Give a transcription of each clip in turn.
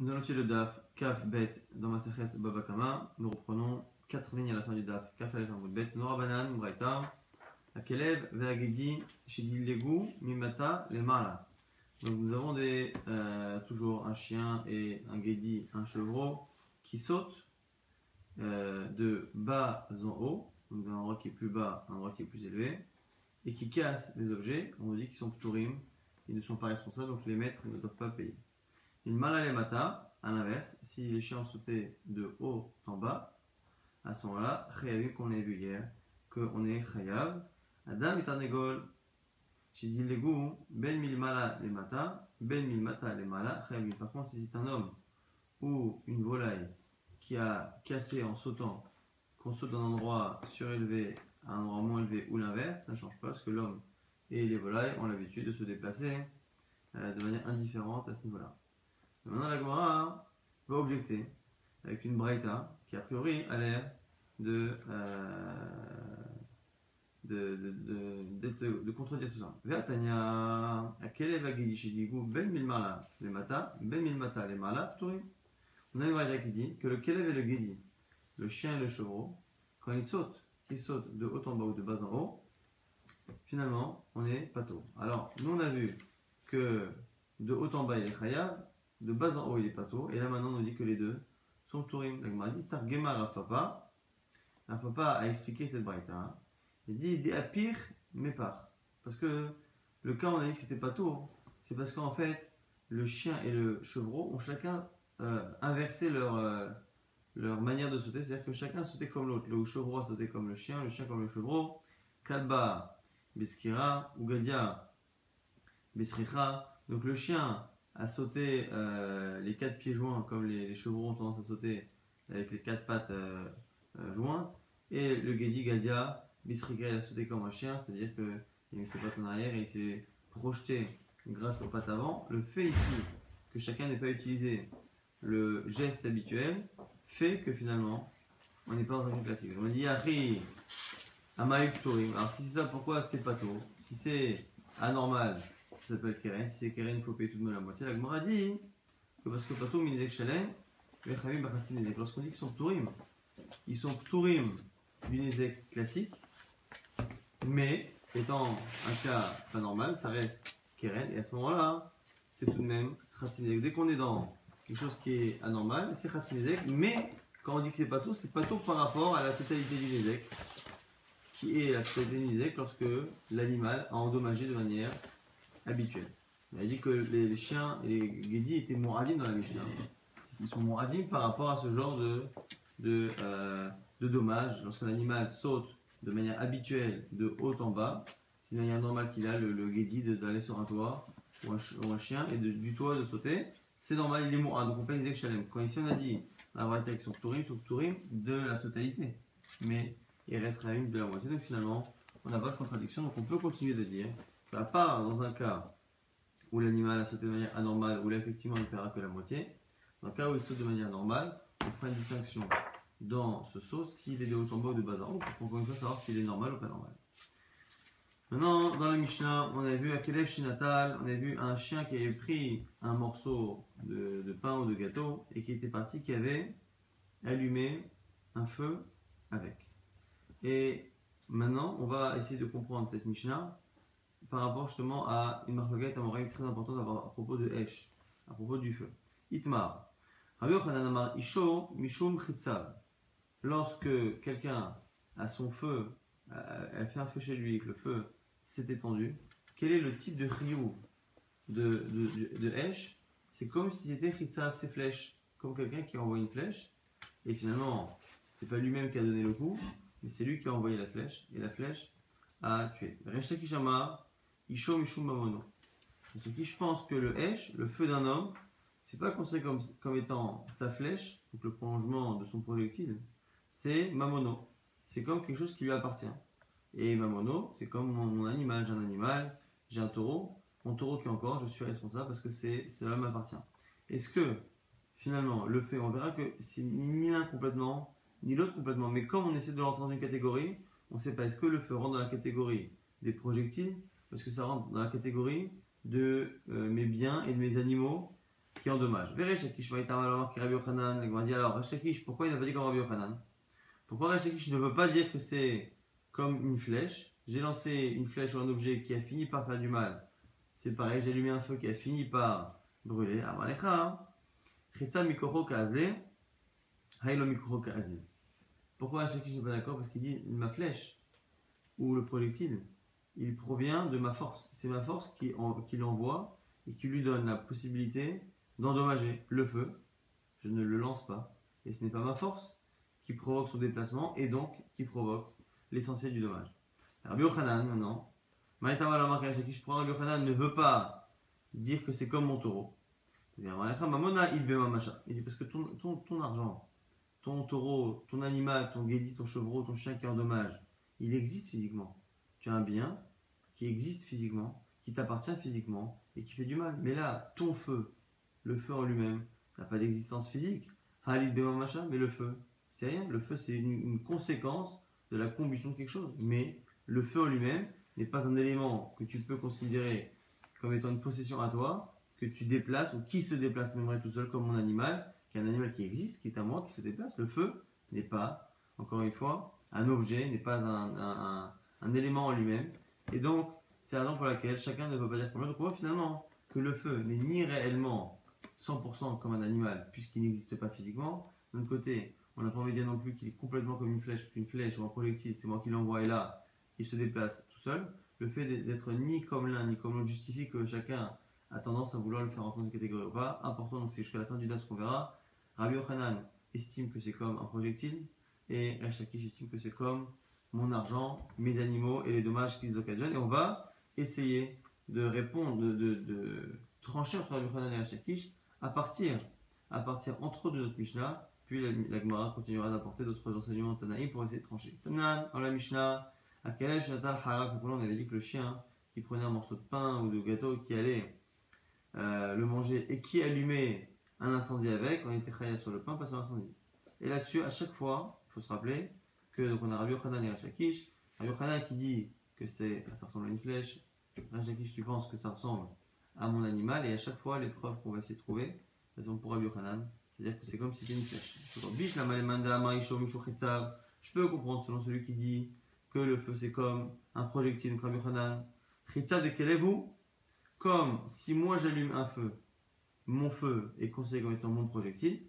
Nous allons le DAF, Kaf, Bet, dans ma sechet Babakama. Nous reprenons quatre lignes à la fin du DAF, Kaf, Alef, Amud, Bet, Nora Banan, Braïta, Akelev, Veagedi, Shidilegu, Mimata, Lemala. Donc nous avons des, euh, toujours un chien et un Gedi, un chevreau, qui sautent euh, de bas en haut, donc d'un endroit qui est plus bas à un endroit qui est plus élevé, et qui cassent des objets. On nous dit qu'ils sont Pturim, ils ne sont pas responsables, donc les maîtres ne doivent pas payer. Il mal mata, à l'inverse, si les chiens ont sauté de haut en bas, à ce moment-là, chayav, qu'on a vu hier, qu'on est chayav. Adam est un égol. J'ai dit l'égou, ben mil mala les mata, ben mil mata les mala, chayav. Par contre, si c'est un homme ou une volaille qui a cassé en sautant, qu'on saute d'un endroit surélevé à un endroit moins élevé ou l'inverse, ça ne change pas parce que l'homme et les volailles ont l'habitude de se déplacer euh, de manière indifférente à ce niveau-là. Maintenant, la Gemara va objecter avec une Braïta qui, a priori, a l'air de, euh, de, de, de, contredire tout ça. Ve'atanya, akele vagidishidigu ben milmala le mata, ben milmata le mala, On a une Braïta qui dit que le kelev et le gedi, le chien et le chevreau, quand ils sautent, qu'ils sautent de haut en bas ou de bas en haut, finalement, on est pato. Alors, nous on a vu que de haut en bas il est chayav, de bas en haut il est pato, et là maintenant on nous dit que les deux sont tourim. La dit Targema Rafapa. Rafapa a expliqué cette braïta. Hein. Il dit des apir mais par. Parce que le cas on a dit que c'était pato, c'est parce qu'en fait le chien et le chevreau ont chacun euh, inversé leur, euh, leur manière de sauter, c'est-à-dire que chacun sautait comme l'autre. Le chevreau a sauté comme le chien, le chien comme le chevreau. Kalba, Beskira, Ugadia, Besricha. Donc le chien à sauter euh, les quatre pieds joints comme les, chevaux ont tendance à sauter avec les quatre pattes euh, euh, jointes. Et le Gedi Gadia, Bisriga, il a sauté comme un chien, c'est-à-dire qu'il a mis ses pattes en arrière et il s'est projeté grâce aux pattes avant. Le fait ici que chacun n'ait pas utilisé le geste habituel fait que finalement on n'est pas dans un cas classique. On dit Ari, Amaïk Tourim. Alors si c'est ça, pourquoi c'est pas tôt? Si c'est anormal, ça s'appelle Keren. Si c'est Keren, il faut payer tout de même la moitié. La Gemara dit que parce que Patou Minizek Shalem, lorsqu'on dit qu'ils sont Ptourim, ils sont Ptourim du classique, mais étant un cas pas normal, ça reste Keren, et à ce moment-là, c'est tout de même Khatsinezek. Dès qu'on est dans quelque chose qui est anormal, c'est Khatsinezek, mais quand on dit que c'est Patou, c'est Patou par rapport à la totalité du Nizek, qui est la totalité du Nizek lorsque l'animal a endommagé de manière habituel. Il a dit que les, chiens et les guédis étaient mouradim dans la Mishnah. Ils sont mouradim par rapport à ce genre de, de, euh, de dommages. Lorsqu'un animal saute de manière habituelle de haut en bas, c'est une manière normale qu'il a, le, le guédi, d'aller sur un toit ou un, chien et du toit de sauter. C'est normal, il est mourad. Donc on fait une shalem. Quand ici on a dit la variété avec son tourim, tout tourim de la totalité. Mais il reste même de la moitié. Donc finalement, on n'a pas de contradiction. Donc on peut continuer de dire à part dans un cas où l'animal a sauté de manière anormale, où là effectivement il ne paiera que la moitié, dans le cas où il saute de manière normale, on fera une distinction dans ce saut s'il est de haut en bas ou de bas en haut, pour encore une fois savoir s'il est normal ou pas normal. Maintenant, dans la Mishnah, on a vu à Kelev Shinatal, on a vu un chien qui avait pris un morceau de, pain ou de gâteau et qui était parti, qui avait allumé un feu avec. Et maintenant, on va essayer de comprendre cette Mishnah par rapport justement à une marloquette amoraïque très importante à propos de Esh, à propos du feu. Itmar. Isho Mishum Chitzav. Lorsque quelqu'un a son feu, a fait un feu chez lui et que le feu s'est étendu, quel est le type de riyou de, de, Esh C'est comme si c'était Chitzav, ses flèches, comme quelqu'un qui envoie une flèche, et finalement, c'est pas lui-même qui a donné le coup, mais c'est lui qui a envoyé la flèche, et la flèche a tué. Kishama, Isho Mishum Mamono. je pense que le Hesh, le feu d'un homme, c'est pas considéré comme, comme étant sa flèche, donc le prolongement de son projectile, c'est Mamono. C'est comme quelque chose qui lui appartient. Et Mamono, c'est comme mon, animal. J'ai un animal, j'ai un taureau. Mon taureau qui est encore, je suis responsable parce que c'est cela m'appartient. Est-ce que finalement le feu, on verra que c'est ni l'un complètement, ni l'autre complètement. Mais comme on essaie de rentrer dans une catégorie, on ne sait pas est-ce que le feu rentre dans la catégorie des projectiles parce que ça rentre dans la catégorie de euh, mes biens et de mes animaux qui qui endommage. Veresh Lakish Maïtam alors qui Rabbi Yochanan, il m'a dit alors, Resh Lakish, pourquoi il n'a pas dit comme Rabbi Yochanan? Pourquoi Resh Lakish ne veut pas dire que c'est comme une flèche? J'ai lancé une flèche ou un objet qui a fini par faire du mal. C'est pareil, j'ai allumé un feu qui a fini par brûler. Mikoro Kazle. Pourquoi Resh Lakish n'est pas d'accord? Parce qu'il dit ma flèche ou le projectile, il provient de ma force. C'est ma force qui, en, l'envoie et qui lui donne la possibilité d'endommager le feu. Je ne le lance pas. Et ce n'est pas ma force qui provoque son déplacement et donc qui provoque l'essentiel du dommage. Rabbi Yochanan, maintenant, je prends Rabbi ne veut pas dire que c'est comme mon taureau. Il dit parce que ton, ton, argent, ton taureau, ton animal, ton guédi, ton chevreau, ton chien qui endommage, il existe physiquement. Tu as un bien qui existe physiquement, qui t'appartient physiquement et qui fait du mal. Mais là, ton feu, le feu en lui-même, n'a pas d'existence physique. Halid machin, mais le feu, c'est rien. Le feu, c'est une, conséquence de la combustion de quelque chose. Mais le feu en lui-même n'est pas un élément que tu peux considérer comme étant une possession à toi, que tu déplaces ou qui se déplace même tout seul comme mon animal, qui est un animal qui existe, qui est à moi, qui se déplace. Le feu n'est pas, encore une fois, un objet, n'est pas un élément en lui-même. Et donc, c'est la raison pour laquelle chacun ne veut pas dire comme l'autre. Donc on voit finalement que le feu n'est ni réellement 100% comme un animal, puisqu'il n'existe pas physiquement. D'un autre côté, on n'a pas envie de dire non plus qu'il est complètement comme une flèche, qu'une flèche ou un projectile, c'est moi qui l'envoie et là, il se déplace tout seul. Le fait d'être ni comme l'un ni comme l'autre justifie que chacun a tendance à vouloir le faire en de catégorie ou pas. Important, donc c'est jusqu'à la fin du DAS qu'on verra. Rabbi Yochanan estime que c'est comme un projectile et Rachakish estime que c'est comme mon argent, mes animaux et les dommages qu'ils occasionnent. Et on va essayer de répondre, de, trancher entre Rabbi Hanan et Hashakish à partir, à partir entre eux de notre Mishnah, puis la, la Gemara continuera d'apporter d'autres enseignements Tanaïm pour essayer de trancher. Tanan, dans la Mishnah, à Kalev Shatal Harak, on avait dit que le chien qui prenait un morceau de pain ou de gâteau qui allait euh, le manger et qui allumait un incendie avec, on était khayat sur le pain, passait l'incendie. Et là-dessus, à chaque fois, il faut se rappeler donc on a Rabbi Yochanan et Hashakish. Rabbi Yochanan qui dit que c'est, ça ressemble à une flèche, Rajakish, tu penses que ça ressemble à mon animal, et à chaque fois, les preuves qu'on va essayer de trouver, elles sont pour Rabbi Yochanan, c'est-à-dire que c'est comme si c'était une flèche. Je peux comprendre selon celui qui dit que le feu c'est comme un projectile, donc Rabbi Yochanan. de vous Comme si moi j'allume un feu, mon feu est considéré comme étant mon projectile.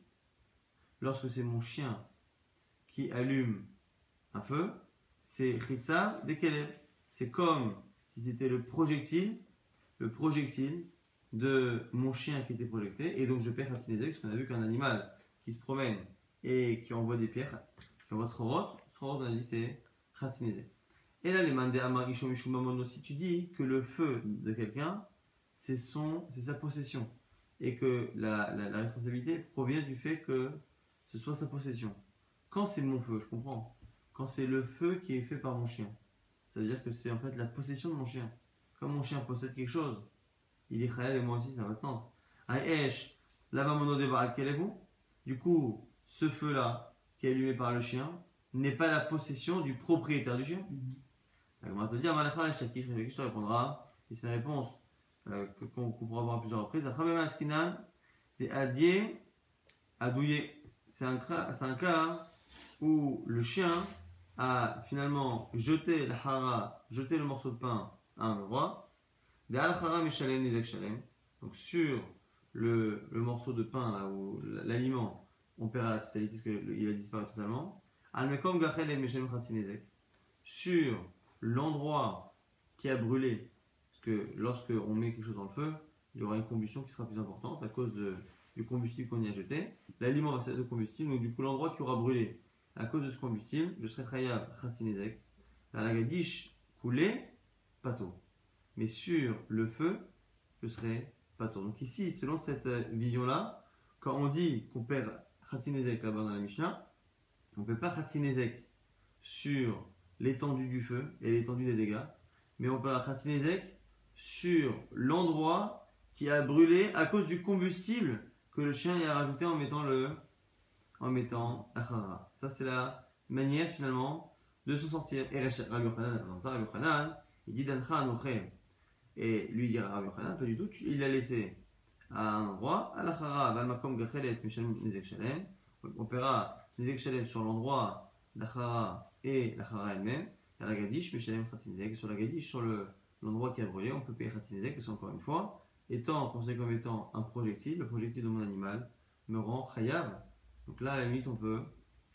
Lorsque c'est mon chien qui allume un feu, c'est Chitza de C'est comme si c'était le projectile, le projectile de mon chien qui était projecté, et donc je perds Hatzinezek, parce qu'on a vu qu'un animal qui se promène et qui envoie des pierres, qui envoie Srorot, Srorot on a dit c'est Hatzinezek. Et là, les mandés Amarishom si tu dis que le feu de quelqu'un, c'est sa possession, et que la, la, la responsabilité provient du fait que ce soit sa possession. Quand c'est mon feu, je comprends. Quand c'est le feu qui est fait par mon chien. Ça veut dire que c'est en fait la possession de mon chien. Comme mon chien possède quelque chose, il est khayal et moi aussi, ça n'a pas de sens. Aïesh, là-bas mon quel est vous Du coup, ce feu-là, qui est allumé par le chien, n'est pas la possession du propriétaire du chien. On va te dire, je te répondra, et c'est une réponse euh, qu'on pourra voir à plusieurs reprises. des adiers adouillés. C'est un, un cas où le chien a finalement jeté le hara, jeté le morceau de pain à un endroit. Donc sur le, le, morceau de pain là, ou l'aliment, on perd la totalité parce qu'il a disparu totalement. Sur l'endroit qui a brûlé, parce que lorsque on met quelque chose dans le feu, il y aura une combustion qui sera plus importante à cause du combustible qu'on y a jeté. L'aliment va servir de combustible, donc du coup l'endroit qui aura brûlé à cause de ce combustible, je serai chayav khatsinezek. La gadish coulé, pato. Mais sur le feu, je serai pato. Donc ici, selon cette euh, vision-là, quand on dit qu'on perd khatsinezek là-bas dans la Mishnah, on ne peut pas khatsinezek sur l'étendue du feu et l'étendue des dégâts, mais on perd khatsinezek sur l'endroit qui a brûlé à cause du combustible que le chien y a rajouté en mettant le, en mettant Achara. Ça, c'est la manière finalement de se sortir. Et Rabbi Yochanan, il dit Et lui, dit Rabbi Yochanan, pas du tout, il a laissé à un endroit, Shalem. On paiera Nezek Shalem sur l'endroit, l'Achara et l'Achara elle-même. Et la Gadish, Mishalem Khatzinezek. Sur la Gadish, sur le- l'endroit qui a brûlé, on peut payer Khatzinezek, parce qu'encore une fois, étant considéré comme étant un projectile, le projectile de mon animal me rend Chayav. Donc là, à la limite, on peut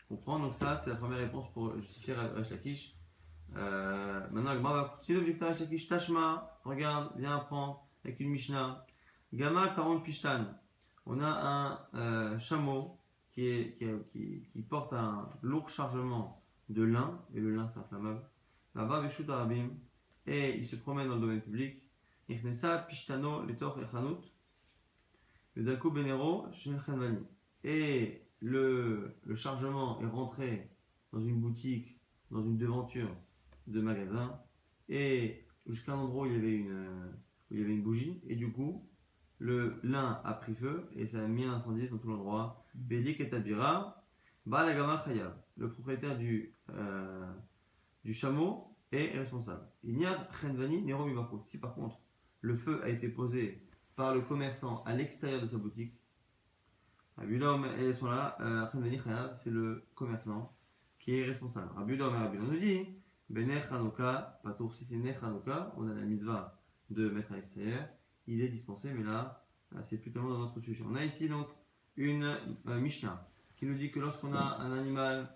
comprendre. Donc ça, c'est la première réponse pour justifier Rash Lakish. Euh, maintenant, Agma va continuer d'objecter Rash Lakish. Tashma, regarde, viens apprendre avec une Mishnah. Gama Karon Pishtan. On a un euh, chameau qui, est, qui, qui- porte un lourd chargement de lin, et le lin c'est inflammable. Là-bas, Veshut Arabim, et il se promène dans le domaine public. Ichnesa Pishtano Letor Echanut. Le Benero. Et le, chargement est rentré dans une boutique, dans une devanture de magasin, et jusqu'à un endroit où il y avait une, bougie, et du coup, le lin a pris feu, et ça a mis un incendie dans tout l'endroit. Bélik et Tabira, Balagama le propriétaire du, euh, du chameau, est responsable. Il n'y a. Si par contre, le feu a été posé par le commerçant à l'extérieur de sa boutique, Rabbi Udom et sont là, euh, Chayav, c'est le commerçant qui est responsable. Et nous dit, Bene Chanukah, Patour, si c'est Ne Chanukah, on a la mitzvah de mettre à l'extérieur, il est dispensé, mais là, c'est plus tellement dans notre sujet. On a ici donc une euh, Mishnah qui nous dit que lorsqu'on a un animal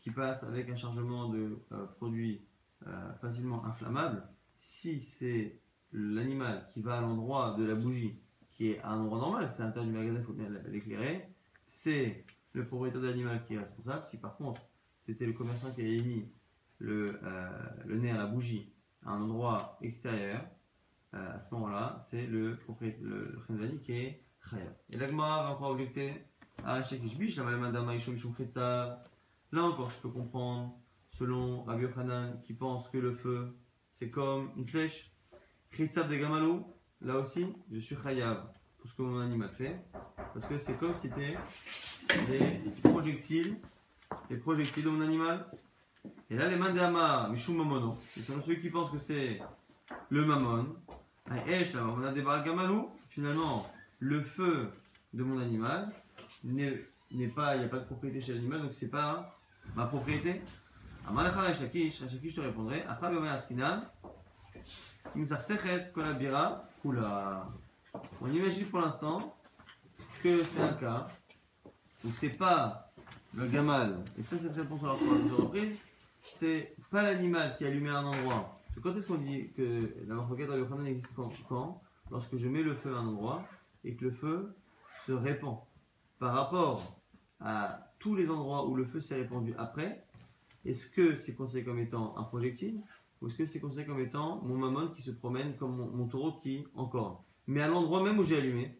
qui passe avec un chargement de euh, produits euh, facilement inflammables, si c'est l'animal qui va à l'endroit de la bougie, qui est à un endroit normal, c'est à l'intérieur du magasin, il faut bien l'éclairer, c'est le propriétaire de l'animal qui est responsable. Si par contre c'était le commerçant qui a émis le, euh, le nez à la bougie à un endroit extérieur, euh, à ce moment-là, c'est le propriétaire, le, le qui est Khayab. Et l'Agmara va encore objecter à Shekishbish, la Khetsa. Là encore, je peux comprendre, selon Rabbi Yochanan, qui pense que le feu, c'est comme une flèche. Khetsa de Gamalou, là aussi, je suis Khayab pour ce que mon animal fait. Parce que c'est comme si c'était des projectiles, des projectiles de mon animal. Et là, les Mandama Mishum Mamono, ils sont ceux qui pensent que c'est le Mammon. On a des Baal Gamalou. Finalement, le feu de mon animal n'est pas, il n'y a pas de propriété chez l'animal, donc c'est pas ma propriété. Shakish te répondrait, Achab et Askinan, Imsarchet Kolabira, Kula. On imagine pour l'instant que c'est un cas où c'est pas le gamal, et ça, cette réponse à la plusieurs reprises, c'est pas l'animal qui a allumé un endroit. Quand est-ce qu'on dit que la marquette à Yochanan existe quand, quand? Lorsque je mets le feu à un endroit et que le feu se répand. Par rapport à tous les endroits où le feu s'est répandu après, est-ce que c'est considéré comme étant un projectile? Ou est-ce que c'est considéré comme étant mon mammon qui se promène comme mon, taureau qui encore Mais à l'endroit même où j'ai allumé,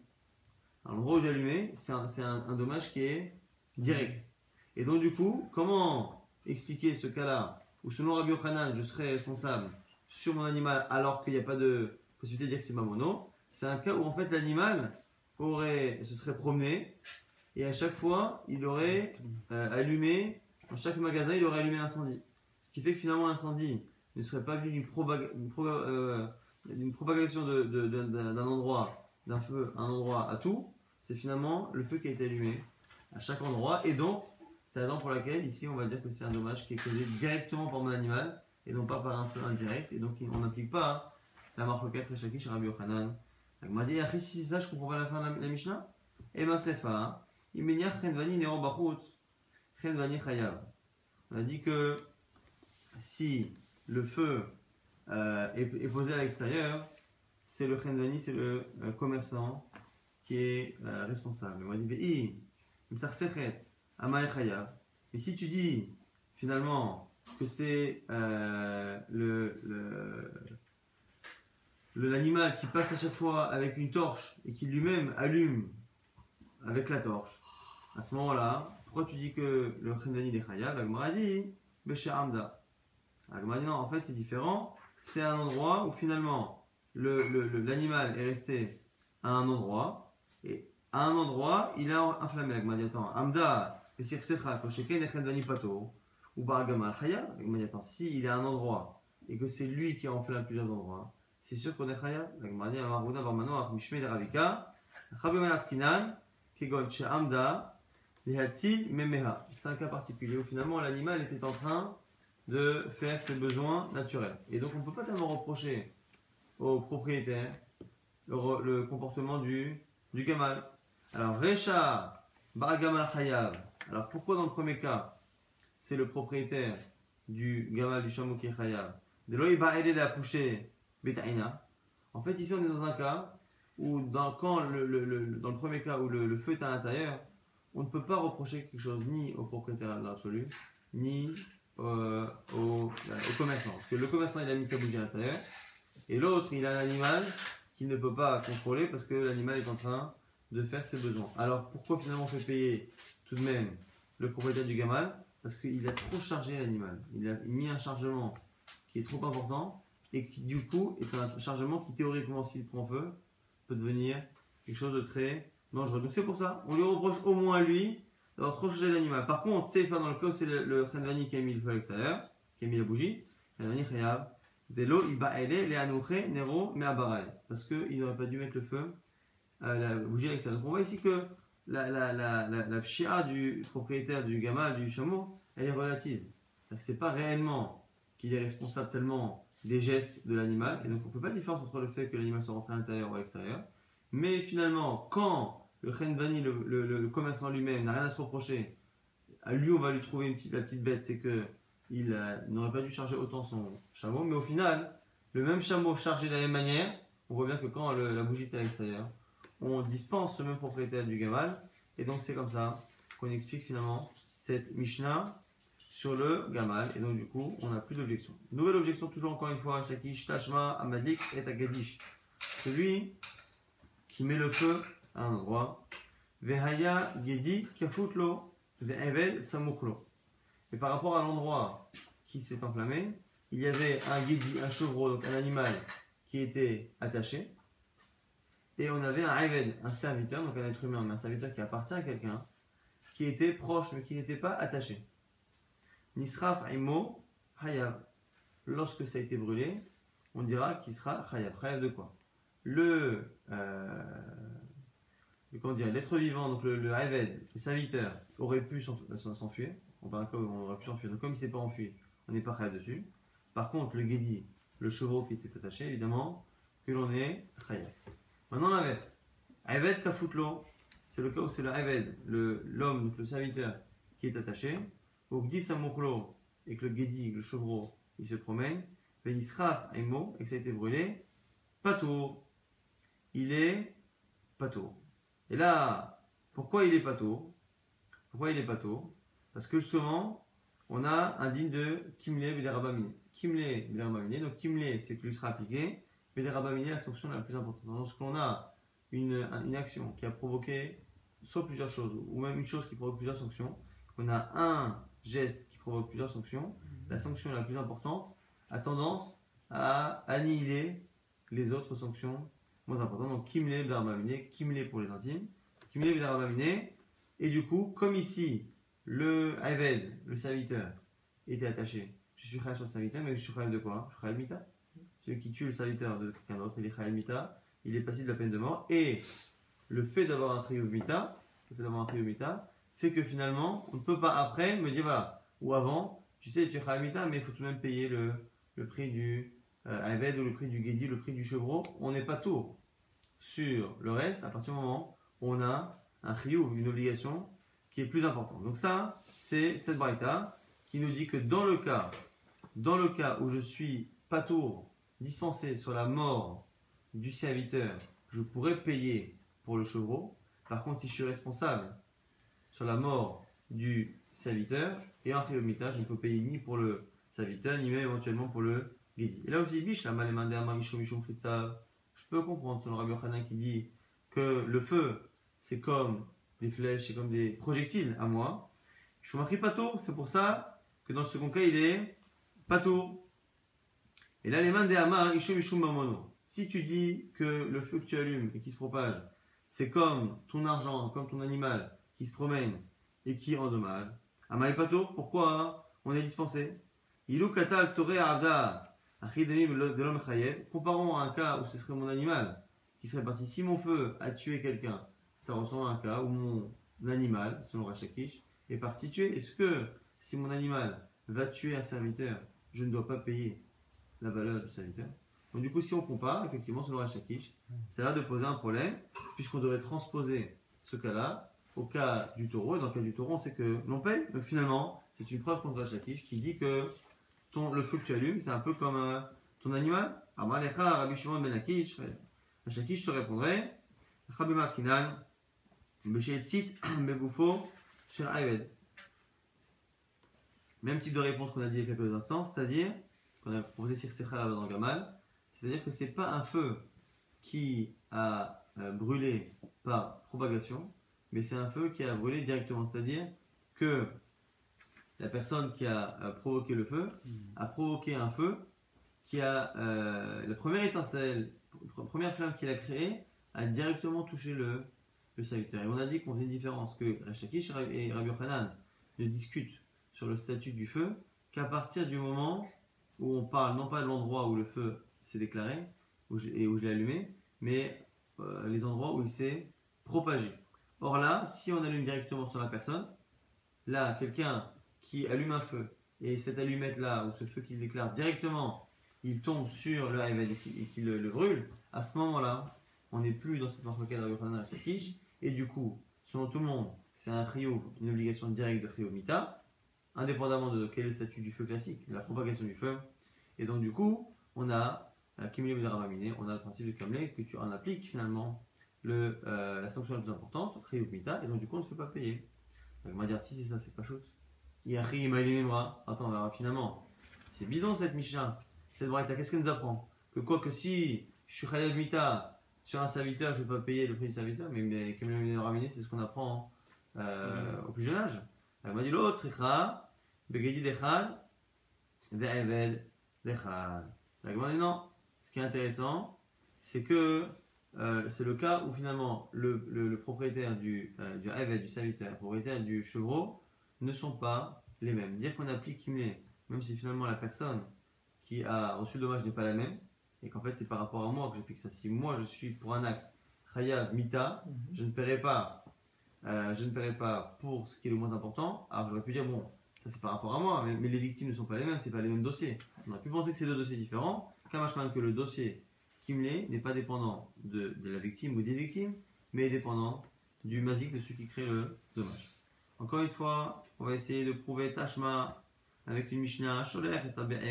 à l'endroit où j'ai allumé, c'est un, dommage qui est direct. Et donc du coup, comment expliquer ce cas-là où selon Rabbi Yochanan, je serais responsable sur mon animal alors qu'il n'y a pas de possibilité de dire que c'est ma mono C'est un cas où en fait l'animal se serait promené et à chaque fois il aurait euh, allumé, dans chaque magasin il aurait allumé un incendie. Ce qui fait que finalement l'incendie ne serait pas venu d'une euh, propagation d'un endroit, d'un feu un endroit à tout, c'est finalement le feu qui a été allumé à chaque endroit et donc c'est la raison pour laquelle ici on va dire que c'est un dommage qui est causé directement par mon animal et non pas par un feu indirect et donc on n'applique pas la marque 4 Shaki chez Rabbi Yochanan. M'a dit, si ça, je comprends pas la fin de la, Mishnah. Et ma sefa, imenia chenvani chenvani chayav. On a dit que si le feu euh, est, posé à l'extérieur, c'est le chenvani, c'est le euh, commerçant qui est euh, responsable. Mais si tu dis, finalement, que c'est le, l'animal qui passe à chaque fois avec une torche et qui lui-même allume avec la torche, à ce moment-là, pourquoi tu dis que le Khendani est Chayav La Gemara dit Amda. La Gemara dit non, en fait c'est différent. C'est un endroit où finalement le- le- le- l'animal est resté à un endroit et à un endroit il a inflammé. La Gemara dit attends, Amda, ou Baragamal Chayav. La Gemara dit attends, si il est à un endroit et que c'est lui qui a enflammé plusieurs endroits, c'est sûr qu'on est Gemara dit Amarouda Barmanoach Mishme de Ravika. C'est un cas particulier où finalement l'animal était en train de faire ses besoins naturels. Et donc on ne peut pas tellement reprocher au propriétaire le, comportement du, gamal. Alors, Recha, Bar Gamal Chayav. Alors pourquoi dans le premier cas, c'est le propriétaire du gamal du chameau qui est Chayav De l'eau, il va aider à pousser Betaina. En fait, ici on est dans un cas où, dans, quand le, dans le premier cas où le, feu est à l'intérieur, on ne peut pas reprocher quelque chose ni au propriétaire de ni euh, au, au, commerçant. Parce que le commerçant, il a mis sa bougie à l'intérieur, et l'autre, il a un animal qu'il ne peut pas contrôler parce que l'animal est en train de faire ses besoins. Alors pourquoi finalement on fait payer tout de même le propriétaire du gamal? Parce qu'il a trop chargé l'animal. Il a mis un chargement qui est trop important et qui du coup est un chargement qui théoriquement s'il prend feu peut devenir quelque chose de très dangereux. Donc c'est pour ça, on lui reproche au moins à lui d'avoir trop chargé l'animal. Par contre, c'est dans le cas c'est le, le qui a mis le feu à l'extérieur, qui a mis la bougie, Khenvani Khayav, l'eau, il va aider les anouché, Nero, à Parce qu'il n'aurait pas dû mettre le feu à la bougie avec ça. Donc on voit ici que la, la, la, la, pshia du propriétaire du gamal, du chameau, elle est relative. C'est pas réellement qu'il est responsable tellement des gestes de l'animal. Et donc on ne fait pas de différence entre le fait que l'animal soit rentré à l'intérieur ou à l'extérieur. Mais finalement, quand le Khenvani, le, commerçant lui-même, n'a rien à se reprocher, à lui on va lui trouver la petite bête, c'est que il euh, n'aurait pas dû charger autant son chameau, mais au final, le même chameau chargé de la même manière, on voit bien que quand la bougie est à l'extérieur, on dispense ce même propriétaire du gamal, et donc c'est comme ça qu'on explique finalement cette Mishnah sur le gamal, et donc du coup, on n'a plus d'objection. Nouvelle objection, toujours encore une fois, Shakish, Tashma, Amadik et Agadish. Celui qui met le feu à un endroit, Vehaya Gedi Kafutlo, Samuklo. Et par rapport à l'endroit qui s'est enflammé, il y avait un guidi, un chevreau, donc un animal qui était attaché. Et on avait un Ayved, un serviteur, donc un être humain, mais un serviteur qui appartient à quelqu'un, qui était proche mais qui n'était pas attaché. Nisraf Aimo Hayav. Lorsque ça a été brûlé, on dira qu'il sera Hayav. Hayav de quoi? Le. Euh, l'être vivant, donc le, le le serviteur, aurait pu s'enfuir, on, on aurait pu s'enfuir. Donc, comme il ne s'est pas enfui, on n'est pas khayab dessus. Par contre, le guédi, le chevreau qui était attaché, évidemment, que l'on est khayab. Maintenant, l'inverse. Ayved kafutlo, c'est le cas où c'est le Ayved, l'homme, donc le serviteur, qui est attaché. Au gdi samouklo, et que le guédi, le chevreau, il se promène. Aimo, et que ça a été brûlé. Patour. Il est patour. Et là, pourquoi il est patour Pourquoi il est patour parce que justement, on a un digne de Kimle Vederabamine. Kimle Vederabamine, donc Kimle, c'est que lui sera appliqué. Vederabamine, la sanction la plus importante. Lorsqu'on a une, une action qui a provoqué soit plusieurs choses, ou même une chose qui provoque plusieurs sanctions, on a un geste qui provoque plusieurs sanctions, la sanction la plus importante a tendance à annihiler les autres sanctions moins importantes. Donc Kimle Vederabamine, Kimle pour les intimes, Kimle Vederabamine, et du coup, comme ici, le Aved, le serviteur, était attaché. Je suis khayab sur le serviteur, mais je suis khayab de quoi? Je suis khayab mita. Celui qui tue le serviteur de quelqu'un d'autre, il est khayab mita, il est passible de la peine de mort. Et le fait d'avoir un trio mita, le fait d'avoir un mita, fait que finalement, on ne peut pas après me dire voilà, ou avant, tu sais, tu es khayab mita, mais il faut tout de même payer le, le prix du euh, ou le prix du Gedi, le prix du chevreau. On n'est pas tout sur le reste à partir du moment où on a un ou une obligation qui est plus important. Donc ça, c'est cette braïta qui nous dit que dans le cas, dans le cas où je suis pas tour dispensé sur la mort du serviteur, je pourrais payer pour le chevreau. Par contre, si je suis responsable sur la mort du serviteur et un philomita, je ne peux payer ni pour le serviteur, ni même éventuellement pour le Et là aussi, je peux comprendre selon Rabbi qui dit que le feu, c'est comme des flèches, c'est comme des projectiles à moi. Je suis marqué tour, c'est pour ça que dans ce second cas, il est tour. Et là, les mains des Hamar. Si tu dis que le feu que tu allumes et qui se propage, c'est comme ton argent, comme ton animal qui se promène et qui rend dommage. Amai tour, pourquoi on est dispensé? Ilou Katal Toré Arda, Comparons à un cas où ce serait mon animal qui serait parti. Si mon feu a tué quelqu'un, ça ressemble à un cas où mon animal, selon Rachakish, est parti tuer. Est-ce que si mon animal va tuer un serviteur, je ne dois pas payer la valeur du serviteur? Donc du coup, si on compare, effectivement, selon Rachakish, c'est là de poser un problème, puisqu'on devrait transposer ce cas-là au cas du taureau. Et dans le cas du taureau, on sait que l'on paye. Donc finalement, c'est une preuve contre Rachakish qui dit que ton, le feu que tu allumes, c'est un peu comme euh, ton animal. Amalecha, Rabbi Shimon ben Akish, Rachakish te répondrait, Rabbi Maskinan, Beshetzit, Begoufo, Shel Ayved. Même type de réponse qu'on a dit il y a quelques instants, c'est-à-dire qu'on a proposé Sirsecha là dans Gamal, c'est-à-dire que c'est pas un feu qui a euh, brûlé par propagation, mais c'est un feu qui a brûlé directement, c'est-à-dire que la personne qui a euh, provoqué le feu a provoqué un feu qui a euh, la première étincelle, la première flamme qu'il a créée a directement touché le, le. Et on a dit qu'on faisait une différence que Rachakish et Rabbi Yochanan ne discutent sur le statut du feu qu'à partir du moment où on parle non pas de l'endroit où le feu s'est déclaré où je- et où je l'ai allumé, mais euh, les endroits où il s'est propagé. Or là, si on allume directement sur la personne, là, quelqu'un qui allume un feu et cette allumette là ou ce feu qu'il déclare directement, il tombe sur le Haïved et qu'il le, le brûle, à ce moment-là, on n'est plus dans cette marque de et du coup, selon tout le monde, c'est un trio, une obligation directe de trio mita, indépendamment de quel est le statut du feu classique, de la propagation du feu. Et donc, du coup, on a euh, B'Daravamine, on a le principe de Kamle que tu en appliques finalement le, euh, la sanction la plus importante, trio mita, et donc du coup, on ne se fait pas payer. On va dire, si c'est ça, c'est pas chouette. Yahi. Attends, on verra finalement. C'est bidon cette Mishnah. Cette braïta, qu'est-ce qu'elle nous apprend? Que quoi que si je suis Khalev Mita sur un serviteur, je ne peux pas payer le prix du serviteur, mais, comme le ramené, c'est ce qu'on apprend euh, au plus jeune âge. Elle m'a dit l'autre, Begedi Dechad, Ve'evel Dechad. La dit non. Ce qui est intéressant, c'est que euh, c'est le cas où finalement le, le- le propriétaire du, euh, du Eved, du serviteur, le propriétaire du chevreau, ne sont pas les mêmes. Dire qu'on applique Kimle, même si finalement la personne qui a reçu le dommage n'est pas la même, et qu'en fait c'est par rapport à moi que j'applique ça. Si moi je suis pour un acte Chayav Mita, je ne paierai pas, euh, je ne paierai pas pour ce qui est le moins important. Alors j'aurais pu dire bon, ça c'est par rapport à moi, mais, mais les victimes ne sont pas les mêmes, c'est pas les mêmes dossiers. On aurait pu penser que c'est deux dossiers différents. Kamashman que le dossier Kimle n'est pas dépendant de, de la victime ou des victimes, mais est dépendant du mazik de celui qui crée le dommage. Encore une fois, on va essayer de prouver Tashma avec une Mishnah, Sholer et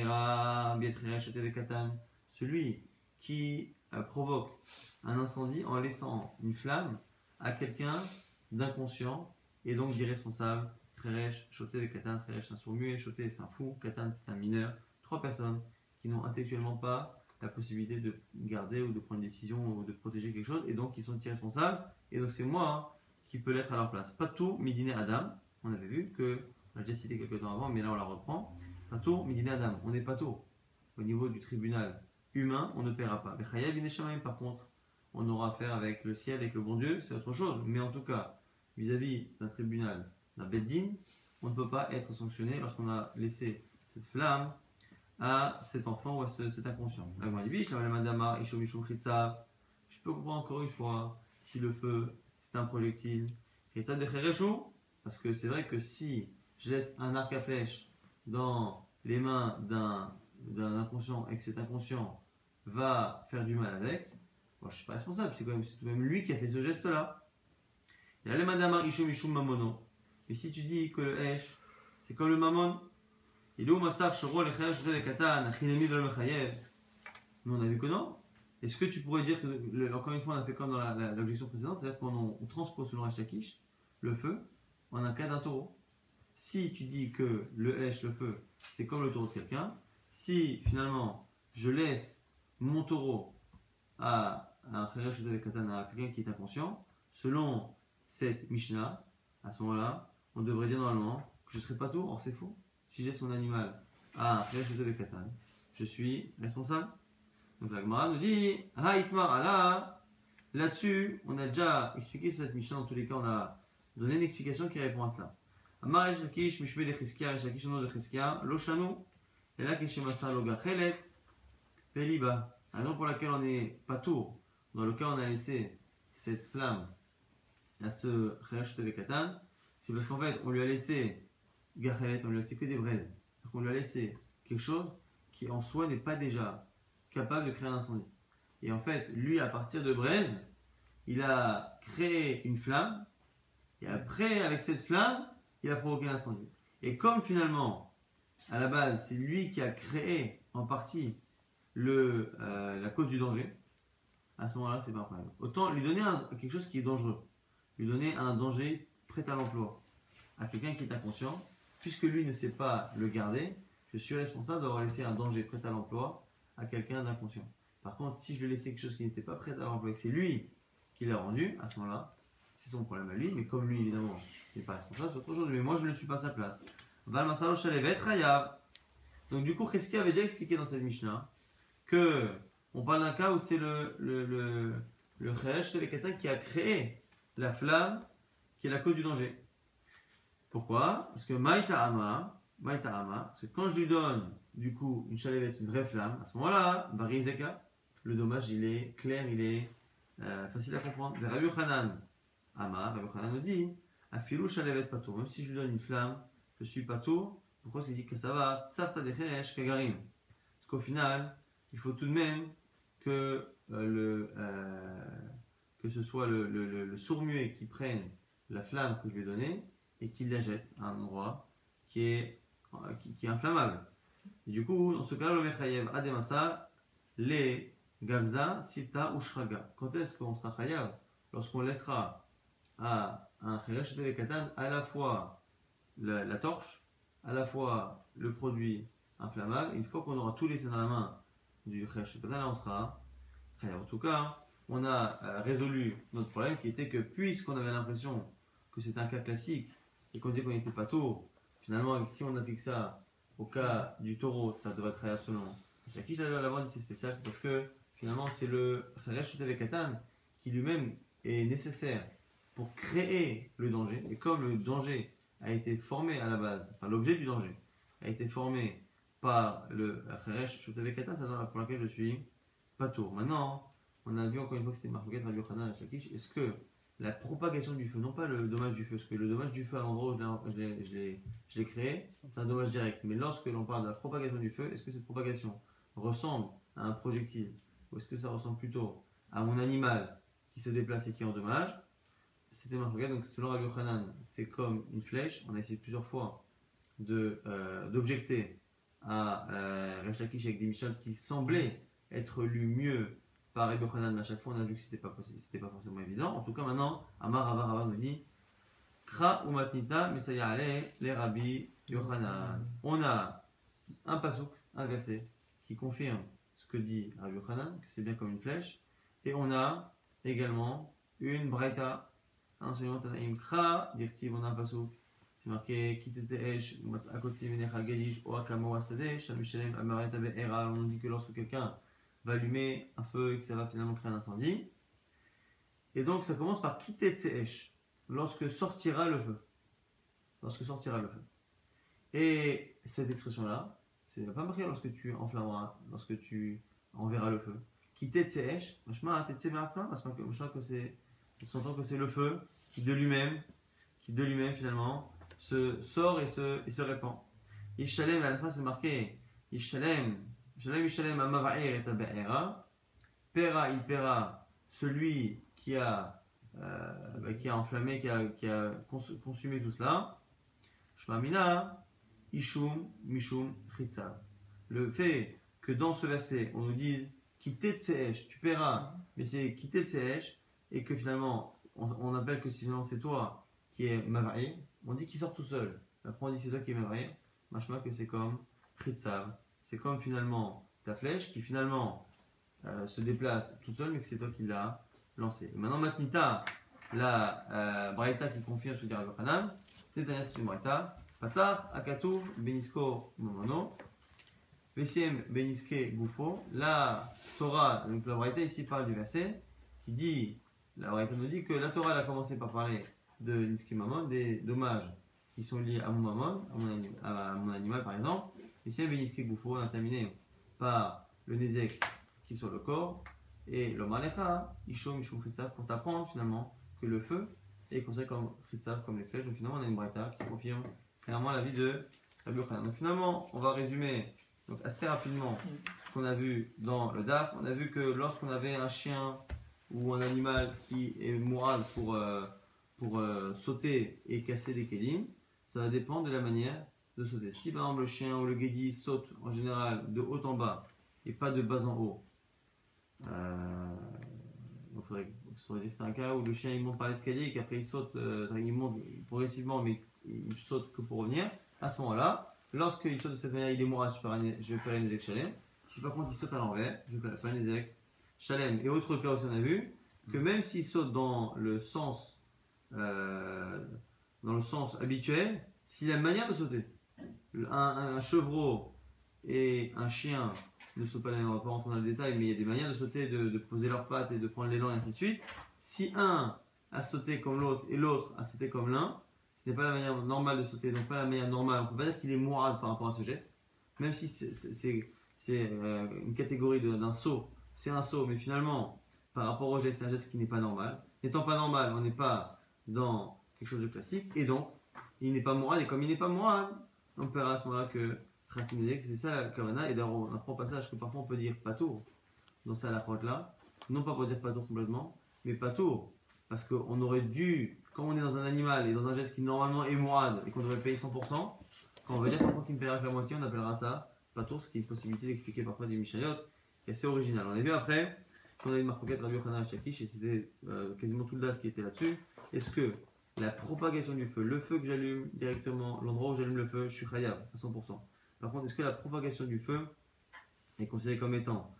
et Katan. Celui qui euh, provoque un incendie en laissant une flamme à quelqu'un d'inconscient et donc d'irresponsable. Treresh, Choté, Katan, Treresh, c'est un sourd muet, Choté, c'est un fou, Katan, c'est un mineur. Trois personnes qui n'ont intellectuellement pas la possibilité de garder ou de prendre une décision ou de protéger quelque chose et donc qui sont irresponsables. Et donc c'est moi hein, qui peux l'être à leur place. Pas tout, Midine Adam. On avait vu que, on l'a déjà cité quelques temps avant, mais là on la reprend. Pas tout, Midine Adam. On n'est pas tout. Au niveau du tribunal humain, on ne paiera pas. Par contre, on aura affaire avec le ciel, avec le bon Dieu, c'est autre chose. Mais en tout cas, vis-à-vis d'un tribunal, d'un beddin, on ne peut pas être sanctionné lorsqu'on a laissé cette flamme à cet enfant ou à ce- cet inconscient. Je peux comprendre encore une fois si le feu c'est un projectile. Chitza de Chereshu, parce que c'est vrai que si je laisse un arc à flèche dans les mains d'un inconscient et que cet inconscient va faire du mal avec, moi je suis pas responsable, c'est quand même, tout même lui qui a fait ce geste-là. Et là, le madama ishu mishum mamono. Et si tu dis que le hesh, c'est comme le mammon, il est où massacre le katan. Mais on a vu que non. Est-ce que tu pourrais dire que, le- encore une fois, on a fait comme dans l'objection précédente, c'est-à-dire qu'on on transpose selon Hachakish le feu en un cas d'un taureau. Si tu dis que le hesh, le feu, c'est comme le taureau de quelqu'un, si finalement je laisse mon taureau à un cheresh de katana, à quelqu'un qui est inconscient, selon cette Mishnah, à ce moment-là, on devrait dire normalement que je ne serai pas tout, or c'est faux. Si j'ai son animal à un cheresh de katana, je suis responsable. Donc la Gemara nous dit, Ha itmar Allah, là-dessus, on a déjà expliqué cette Mishnah, dans tous les cas, on a donné une explication qui répond à cela. Amar el shakish, mishme de cheskia, el shakish no de cheskia, lo shanu, et là, Keshemasa Loga Chelet, Peliba. La raison pour laquelle on est pas tour dans le cas où on a laissé cette flamme à ce Khayash Katan, c'est parce qu'en fait, on lui a laissé Gachelet, on lui a laissé que des braises. On lui a laissé quelque chose qui en soi n'est pas déjà capable de créer un incendie. Et en fait, lui, à partir de braise, il a créé une flamme, et après, avec cette flamme, il a provoqué l'incendie. Et comme finalement, à la base, c'est lui qui a créé en partie le, euh, la cause du danger, à ce moment-là, c'est pas un problème. Autant lui donner quelque chose qui est dangereux, lui donner un danger prêt à l'emploi à quelqu'un qui est inconscient, puisque lui ne sait pas le garder, je suis responsable d'avoir laissé un danger prêt à l'emploi à quelqu'un d'inconscient. Par contre, si je lui ai laissé quelque chose qui n'était pas prêt à et que c'est lui qui l'a rendu, à ce moment-là, c'est son problème à lui, mais comme lui, évidemment, n'est pas responsable, c'est autre chose, mais moi, je ne suis pas à sa place. Donc, du coup, qu'est-ce qu'il avait déjà expliqué dans cette Mishnah? Que on parle d'un cas où c'est le, le, le, le qui a créé la flamme qui est la cause du danger. Pourquoi? Parce que Maïta Ama, parce que quand je lui donne du coup une chalévette, une vraie flamme, à ce moment-là, Barizeka, le dommage il est clair, il est euh, facile à comprendre. Le Rabbi Hanan, Ama, Rabbi Hanan nous dit, Afilou chalévette pato, même si je lui donne une flamme, je suis pato, pourquoi c'est dit que ça va? Tsafta decheresh kagarim Parce qu'au final, il faut tout de même que, euh, le, euh, que ce soit le, le, le sourd-muet qui prenne la flamme que je lui ai donnée et qu'il la jette à un endroit qui est, qui, est inflammable. Du coup, dans ce cas-là, le Mechayev Ademasa, les Gavza, Sita ou Shraga. Quand est-ce qu'on sera Chayav Lorsqu'on laissera à un Cheresh Katan à la fois la, torche, à la fois le produit inflammable. Une fois qu'on aura tout laissé dans la main du Katan, là on sera Chayav. En tout cas, on a euh, résolu notre problème qui était que puisqu'on avait l'impression que c'est un cas classique et qu'on disait qu'on n'était pas taureau, finalement, si on applique ça au cas du taureau, ça devrait être absolument. Qui j'avais l'avoir dit c'est spécial, c'est parce que finalement, c'est le avec Katan qui lui-même est nécessaire pour créer le danger. Et comme le danger a été formé à la base, enfin l'objet du danger a été formé par le Cheresh avec c'est pour laquelle je suis pas tour. Maintenant, on a vu encore une fois que c'était Marfogat, Rabbi Shakish. Est-ce que la propagation du feu, non pas le dommage du feu, parce que le dommage du feu à l'endroit où je l'ai créé, c'est un dommage direct. Mais lorsque l'on parle de la propagation du feu, est-ce que cette propagation ressemble à un projectile? Ou est-ce que ça ressemble plutôt à mon animal qui se déplace et qui endommage C'était Marfogat, donc selon Rabbi Yochanan, c'est comme une flèche. On a essayé plusieurs fois euh, d'objecter à euh, Rechakish avec des Michel qui semblaient être lu mieux par Rabbi Yochanan, mais à chaque fois on a vu que c'était pas c'était pas forcément évident. En tout cas, maintenant, Amar Rava nous dit Kra ou matnita, mais ça y est, les Rabbi Yochanan. On a un pasouk, un verset, qui confirme ce que dit Rabbi Yochanan, que c'est bien comme une flèche, et on a également une braïta, un enseignement Tanaïm Kra, dirtiv, on a un pasouk. C'est marqué Kitete Esh, Akotsi Menechal Gadish, Oakamo Asade, Shamishalem Amareta Be'era. On dit que lorsque quelqu'un va allumer un feu et que ça va finalement créer un incendie. Et donc ça commence par quitter Tseesh, lorsque sortira le feu. Lorsque sortira le feu. Et cette expression-là, c'est pas marqué lorsque tu enflammeras, lorsque tu enverras le feu. Quitter Tseesh, que c'est que c'est le feu qui de lui-même, qui de lui-même finalement se sort et se, et se répand. Ishalem, à la fin c'est marqué Ishalem, Pera, il paiera celui qui a, euh, qui a enflammé, qui a, qui a consumé tout cela. Shmamina, Ishum, Mishum, Chitzav. Le fait que dans ce verset, on nous dise quitter Tseesh, tu paieras, mais c'est quitter Tseesh, et que finalement, on, appelle que finalement c'est toi qui es Mavraï, on dit qu'il sort tout seul. Après on dit c'est toi qui es Mavraï, machma que c'est comme Chitzav c'est comme finalement ta flèche qui finalement euh, se déplace toute seule, mais que c'est toi qui l'as lancée. Maintenant, Matnita, la euh, Braïta qui confirme ce Rabbi Hanan, c'est une Braïta. Patar, Akatour, Benisko, Momono. Vesiem, Beniske, Goufo. La Torah, donc la Braïta ici parle du verset qui dit, la Braïta nous dit que la Torah a commencé par parler de Niski Mamon, des dommages qui sont liés à mon Mamon, à mon animal par exemple. Ici, Beniske Goufo, on a terminé par le Nézek qui est sur le corps Et l'homme alecha, isho mishum chitzav, pour t'apprendre finalement que le feu est considéré comme chitzav, comme les flèches. Donc finalement, on a une braïta qui confirme clairement la vie de Rabbi Yochanan. Donc finalement, on va résumer donc, assez rapidement ce qu'on a vu dans le DAF. On a vu que lorsqu'on avait un chien ou un animal qui est moral pour, euh, pour euh, sauter et casser des kédim, ça va dépendre de la manière de sauter. Si par exemple le chien ou le guédi saute en général de haut en bas et pas de bas en haut, euh, donc faudrait, faudrait dire que c'est un cas où le chien il monte par l'escalier et qu'après il saute, euh, il monte progressivement mais il saute que pour revenir. À ce moment-là, lorsqu'il saute de cette manière, il est moral, je vais faire un chalem. Si par contre il saute à l'envers, je vais faire un chalem. Et autre cas aussi on a vu que même s'il saute dans le sens euh, dans le sens habituel, s'il a une manière de sauter, un, chevreau et un chien ne sautent pas, on va pas rentrer dans le détail, mais il y a des manières de sauter, de, poser leurs pattes et de prendre l'élan et ainsi de suite. Si un a sauté comme l'autre et l'autre a sauté comme l'un, ce n'est pas la manière normale de sauter, donc pas la manière normale. On peut pas dire qu'il est moral par rapport à ce geste, même si c'est euh, une catégorie d'un saut, c'est un saut, mais finalement, par rapport au geste, c'est un geste qui n'est pas normal. N'étant pas normal, on n'est pas dans quelque chose de classique, et donc il n'est pas moral, et comme il n'est pas moral, on peut à ce moment-là que c'est ça la kavana, et d'ailleurs on apprend au passage que parfois on peut dire patour dans ça la là, non pas pour dire patour complètement, mais patour, parce qu'on aurait dû, quand on est dans un animal et dans un geste qui normalement est moral et qu'on devrait payer 100%, quand on veut dire parfois qu'il me paiera que la moitié, on appellera ça patour, ce qui est une possibilité d'expliquer parfois des Michayot, qui est assez original. On a vu après, qu'on a eu une marquette Rabbi Yochanan et c'était euh, quasiment tout le DAF qui était là-dessus. Est-ce que la propagation du feu, le feu que j'allume directement, l'endroit où j'allume le feu, je suis khayab à 100%. Par contre, est-ce que la propagation du feu est considérée comme étant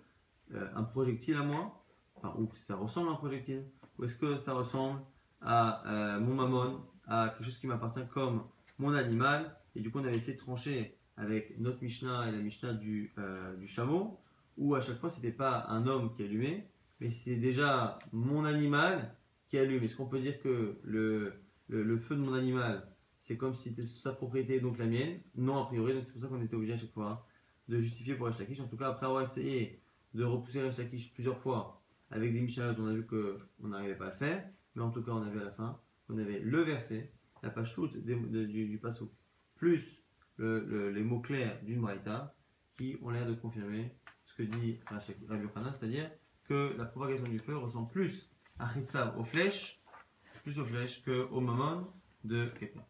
euh, un projectile à moi, enfin, ou ça ressemble à un projectile, ou est-ce que ça ressemble à euh, mon mammon, à quelque chose qui m'appartient comme mon animal, et du coup on avait essayé de trancher avec notre Mishnah et la Mishnah du, euh, chameau, où à chaque fois c'était pas un homme qui allumait, mais c'est déjà mon animal qui allume. Est-ce qu'on peut dire que le, feu de mon animal, c'est comme si c'était sa propriété, donc la mienne Non, a priori, donc c'est pour ça qu'on était obligé à chaque fois de justifier pour Lakish. En tout cas, après avoir essayé de repousser Lakish plusieurs fois avec des Mishnah, on a vu qu'on n'arrivait pas à le faire, mais en tout cas, on avait à la fin, on avait le verset, la page toute du, du passo, plus les mots clairs d'une Braïta qui ont l'air de confirmer ce que dit Rabbi Yochanan, c'est-à-dire que la propagation du feu ressemble plus à Chitzav aux flèches, plus aux flèches qu'au mammon de quelqu'un.